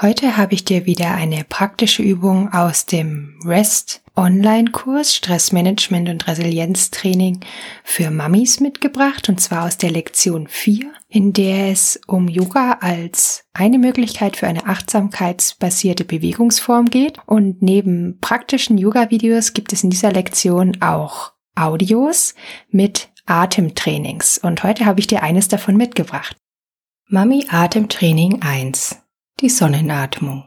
Heute habe ich dir wieder eine praktische Übung aus dem REST Online-Kurs Stressmanagement und Resilienztraining für Mamis mitgebracht und zwar aus der Lektion 4, in der es um Yoga als eine Möglichkeit für eine achtsamkeitsbasierte Bewegungsform geht. Und neben praktischen Yoga-Videos gibt es in dieser Lektion auch Audios mit Atemtrainings. Und heute habe ich dir eines davon mitgebracht. Mami Atemtraining 1 die Sonnenatmung.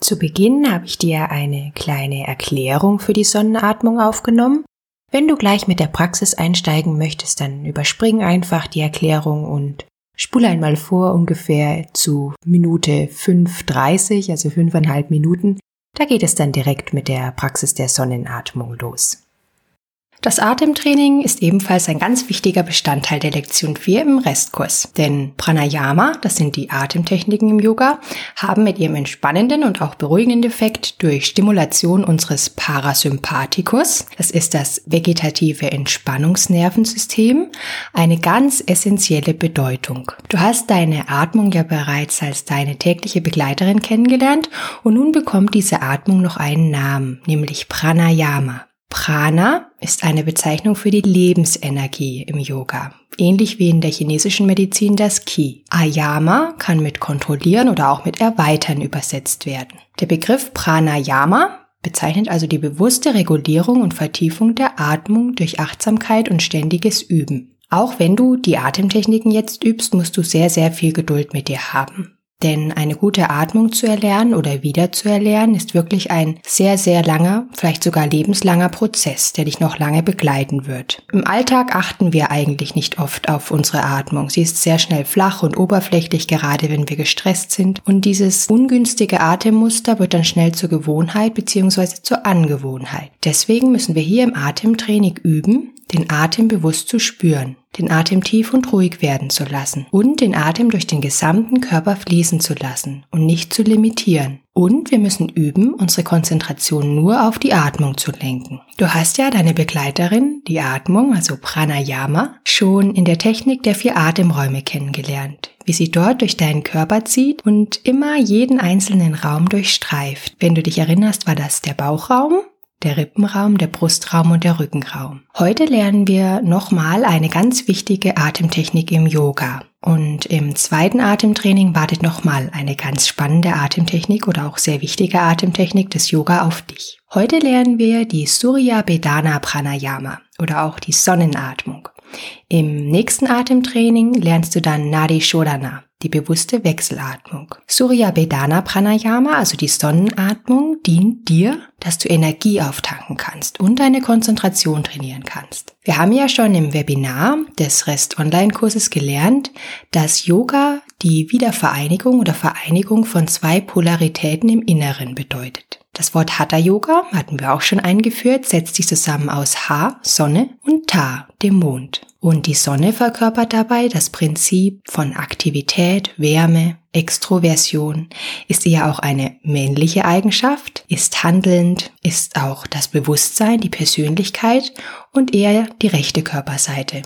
Zu Beginn habe ich dir eine kleine Erklärung für die Sonnenatmung aufgenommen. Wenn du gleich mit der Praxis einsteigen möchtest, dann überspring einfach die Erklärung und spule einmal vor ungefähr zu Minute 5.30, also fünfeinhalb Minuten. Da geht es dann direkt mit der Praxis der Sonnenatmung los. Das Atemtraining ist ebenfalls ein ganz wichtiger Bestandteil der Lektion 4 im Restkurs. Denn Pranayama, das sind die Atemtechniken im Yoga, haben mit ihrem entspannenden und auch beruhigenden Effekt durch Stimulation unseres Parasympathikus, das ist das vegetative Entspannungsnervensystem, eine ganz essentielle Bedeutung. Du hast deine Atmung ja bereits als deine tägliche Begleiterin kennengelernt und nun bekommt diese Atmung noch einen Namen, nämlich Pranayama. Prana ist eine Bezeichnung für die Lebensenergie im Yoga, ähnlich wie in der chinesischen Medizin das Qi. Ayama kann mit kontrollieren oder auch mit erweitern übersetzt werden. Der Begriff Pranayama bezeichnet also die bewusste Regulierung und Vertiefung der Atmung durch Achtsamkeit und ständiges Üben. Auch wenn du die Atemtechniken jetzt übst, musst du sehr, sehr viel Geduld mit dir haben. Denn eine gute Atmung zu erlernen oder wieder zu erlernen ist wirklich ein sehr, sehr langer, vielleicht sogar lebenslanger Prozess, der dich noch lange begleiten wird. Im Alltag achten wir eigentlich nicht oft auf unsere Atmung. Sie ist sehr schnell flach und oberflächlich, gerade wenn wir gestresst sind. Und dieses ungünstige Atemmuster wird dann schnell zur Gewohnheit bzw. zur Angewohnheit. Deswegen müssen wir hier im Atemtraining üben, den Atem bewusst zu spüren, den Atem tief und ruhig werden zu lassen und den Atem durch den gesamten Körper fließen zu lassen und nicht zu limitieren. Und wir müssen üben, unsere Konzentration nur auf die Atmung zu lenken. Du hast ja deine Begleiterin, die Atmung, also Pranayama, schon in der Technik der vier Atemräume kennengelernt, wie sie dort durch deinen Körper zieht und immer jeden einzelnen Raum durchstreift. Wenn du dich erinnerst, war das der Bauchraum, der Rippenraum, der Brustraum und der Rückenraum. Heute lernen wir nochmal eine ganz wichtige Atemtechnik im Yoga. Und im zweiten Atemtraining wartet nochmal eine ganz spannende Atemtechnik oder auch sehr wichtige Atemtechnik des Yoga auf dich. Heute lernen wir die Surya Bedana Pranayama oder auch die Sonnenatmung. Im nächsten Atemtraining lernst du dann Nadi Shodhana die bewusste Wechselatmung. Surya Bedana Pranayama, also die Sonnenatmung, dient dir, dass du Energie auftanken kannst und deine Konzentration trainieren kannst. Wir haben ja schon im Webinar des Rest Online-Kurses gelernt, dass Yoga die Wiedervereinigung oder Vereinigung von zwei Polaritäten im Inneren bedeutet. Das Wort Hatha Yoga hatten wir auch schon eingeführt, setzt sich zusammen aus Ha, Sonne und Ta, dem Mond. Und die Sonne verkörpert dabei das Prinzip von Aktivität, Wärme, Extroversion, ist eher auch eine männliche Eigenschaft, ist handelnd, ist auch das Bewusstsein, die Persönlichkeit und eher die rechte Körperseite.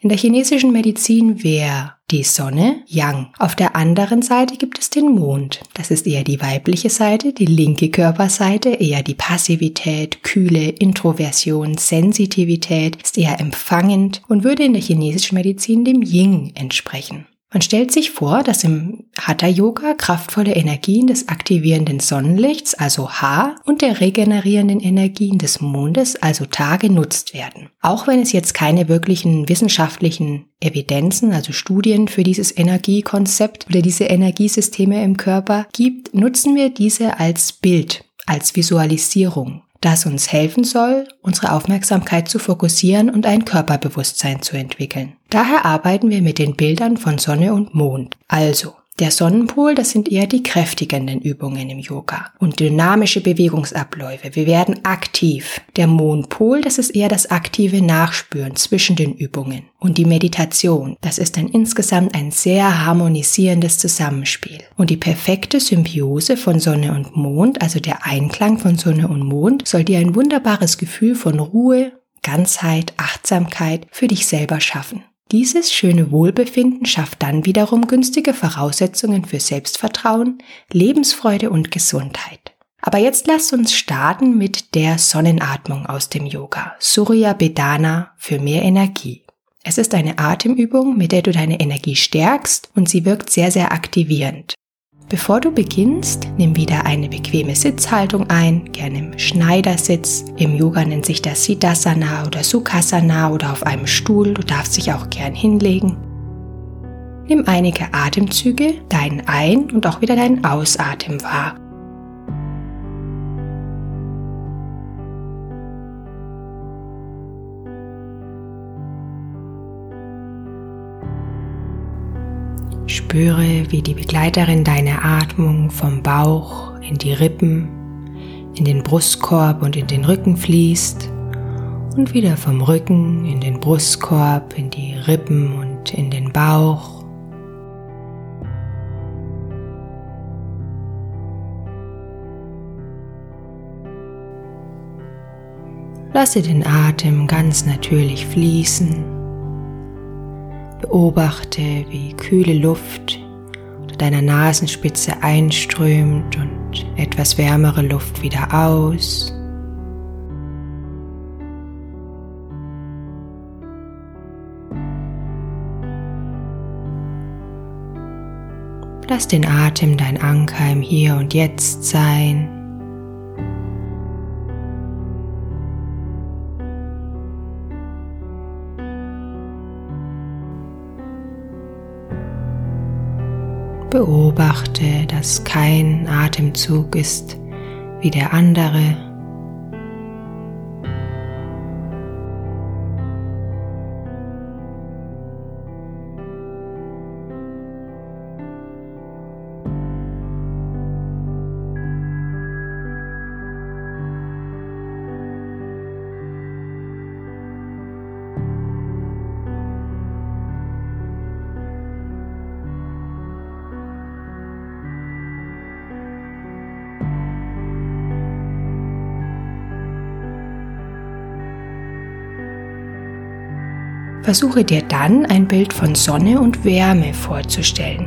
In der chinesischen Medizin wäre die Sonne Yang. Auf der anderen Seite gibt es den Mond. Das ist eher die weibliche Seite, die linke Körperseite, eher die Passivität, Kühle, Introversion, Sensitivität, ist eher empfangend und würde in der chinesischen Medizin dem Yin entsprechen. Man stellt sich vor, dass im Hatha Yoga kraftvolle Energien des aktivierenden Sonnenlichts, also H, und der regenerierenden Energien des Mondes, also Ta, genutzt werden. Auch wenn es jetzt keine wirklichen wissenschaftlichen Evidenzen, also Studien für dieses Energiekonzept oder diese Energiesysteme im Körper gibt, nutzen wir diese als Bild, als Visualisierung das uns helfen soll, unsere Aufmerksamkeit zu fokussieren und ein Körperbewusstsein zu entwickeln. Daher arbeiten wir mit den Bildern von Sonne und Mond. Also, Der Sonnenpol, das sind eher die kräftigenden Übungen im Yoga und dynamische Bewegungsabläufe. Wir werden aktiv. Der Mondpol, das ist eher das aktive Nachspüren zwischen den Übungen. Und die Meditation, das ist dann insgesamt ein sehr harmonisierendes Zusammenspiel. Und die perfekte Symbiose von Sonne und Mond, also der Einklang von Sonne und Mond, soll dir ein wunderbares Gefühl von Ruhe, Ganzheit, Achtsamkeit für dich selber schaffen. Dieses schöne Wohlbefinden schafft dann wiederum günstige Voraussetzungen für Selbstvertrauen, Lebensfreude und Gesundheit. Aber jetzt lasst uns starten mit der Sonnenatmung aus dem Yoga, Surya Bedana für mehr Energie. Es ist eine Atemübung, mit der du deine Energie stärkst und sie wirkt sehr, sehr aktivierend. Bevor du beginnst, nimm wieder eine bequeme Sitzhaltung ein, gerne im Schneidersitz. Im Yoga nennt sich das Siddhasana oder Sukhasana oder auf einem Stuhl. Du darfst dich auch gern hinlegen. Nimm einige Atemzüge, deinen Ein- und auch wieder deinen Ausatmen wahr. Spüre, wie die Begleiterin deine Atmung vom Bauch in die Rippen, in den Brustkorb und in den Rücken fließt und wieder vom Rücken in den Brustkorb, in die Rippen und in den Bauch. Lasse den Atem ganz natürlich fließen Beobachte, wie kühle Luft unter deiner Nasenspitze einströmt und etwas wärmere Luft wieder aus. Lass den Atem dein Anker im Hier und Jetzt sein. Beobachte, dass kein Atemzug ist wie der andere. Versuche dir dann ein Bild von Sonne und Wärme vorzustellen.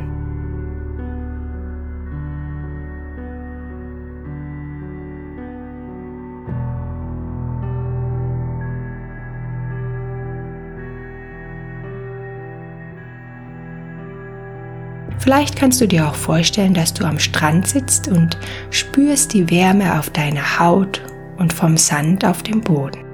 Vielleicht kannst du dir auch vorstellen, dass du am Strand sitzt und spürst die Wärme auf deiner Haut und vom Sand auf dem Boden.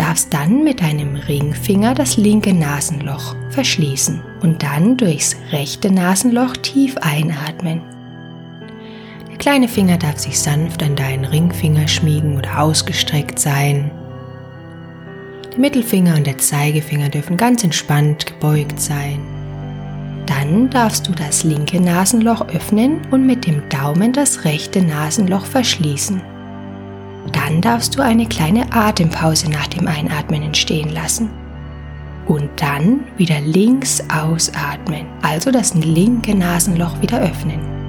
Darfst dann mit deinem Ringfinger das linke Nasenloch verschließen und dann durchs rechte Nasenloch tief einatmen. Der kleine Finger darf sich sanft an deinen Ringfinger schmiegen oder ausgestreckt sein. Der Mittelfinger und der Zeigefinger dürfen ganz entspannt gebeugt sein. Dann darfst du das linke Nasenloch öffnen und mit dem Daumen das rechte Nasenloch verschließen. Dann darfst du eine kleine Atempause nach dem Einatmen entstehen lassen. Und dann wieder links ausatmen, also das linke Nasenloch wieder öffnen.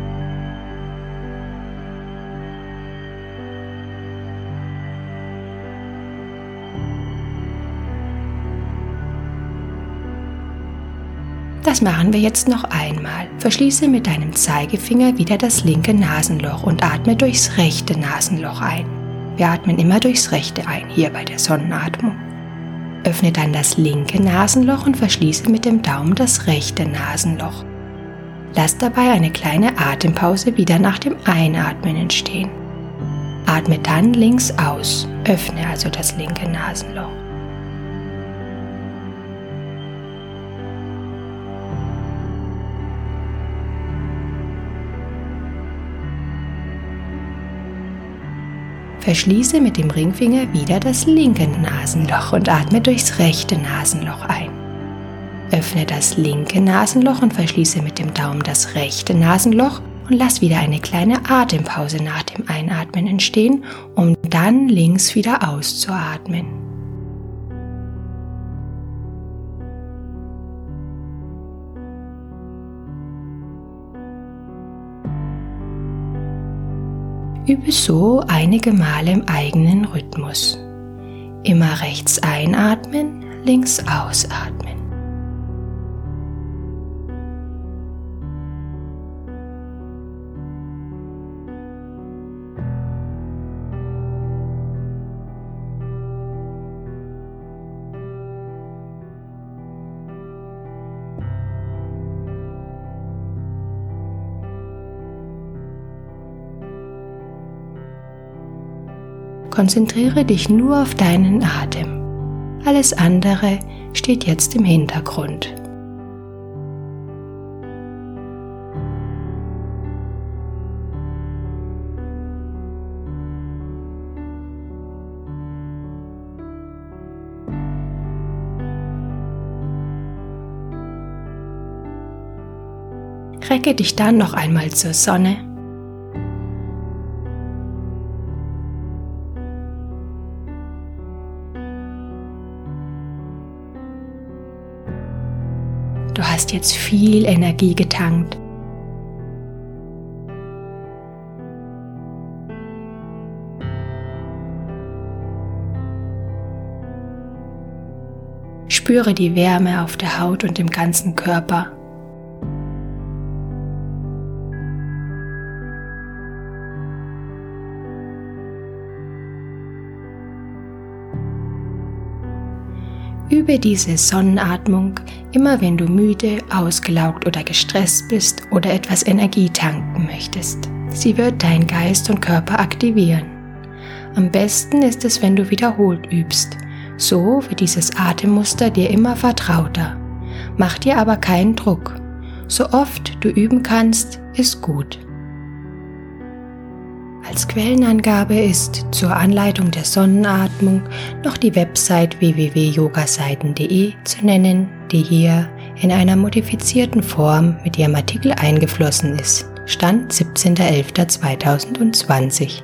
Das machen wir jetzt noch einmal. Verschließe mit deinem Zeigefinger wieder das linke Nasenloch und atme durchs rechte Nasenloch ein. Wir atmen immer durchs Rechte ein, hier bei der Sonnenatmung. Öffne dann das linke Nasenloch und verschließe mit dem Daumen das rechte Nasenloch. Lass dabei eine kleine Atempause wieder nach dem Einatmen entstehen. Atme dann links aus, öffne also das linke Nasenloch. Verschließe mit dem Ringfinger wieder das linke Nasenloch und atme durchs rechte Nasenloch ein. Öffne das linke Nasenloch und verschließe mit dem Daumen das rechte Nasenloch und lass wieder eine kleine Atempause nach dem Einatmen entstehen, um dann links wieder auszuatmen. Übe so einige Male im eigenen Rhythmus. Immer rechts einatmen, links ausatmen. Konzentriere dich nur auf deinen Atem. Alles andere steht jetzt im Hintergrund. Recke dich dann noch einmal zur Sonne Du hast jetzt viel Energie getankt. Spüre die Wärme auf der Haut und im ganzen Körper. Übe diese Sonnenatmung immer wenn du müde, ausgelaugt oder gestresst bist oder etwas Energie tanken möchtest. Sie wird dein Geist und Körper aktivieren. Am besten ist es, wenn du wiederholt übst. So wird dieses Atemmuster dir immer vertrauter. Mach dir aber keinen Druck. So oft du üben kannst, ist gut. Als Quellenangabe ist zur Anleitung der Sonnenatmung noch die Website www.yogaseiten.de zu nennen, die hier in einer modifizierten Form mit ihrem Artikel eingeflossen ist. Stand 17.11.2020.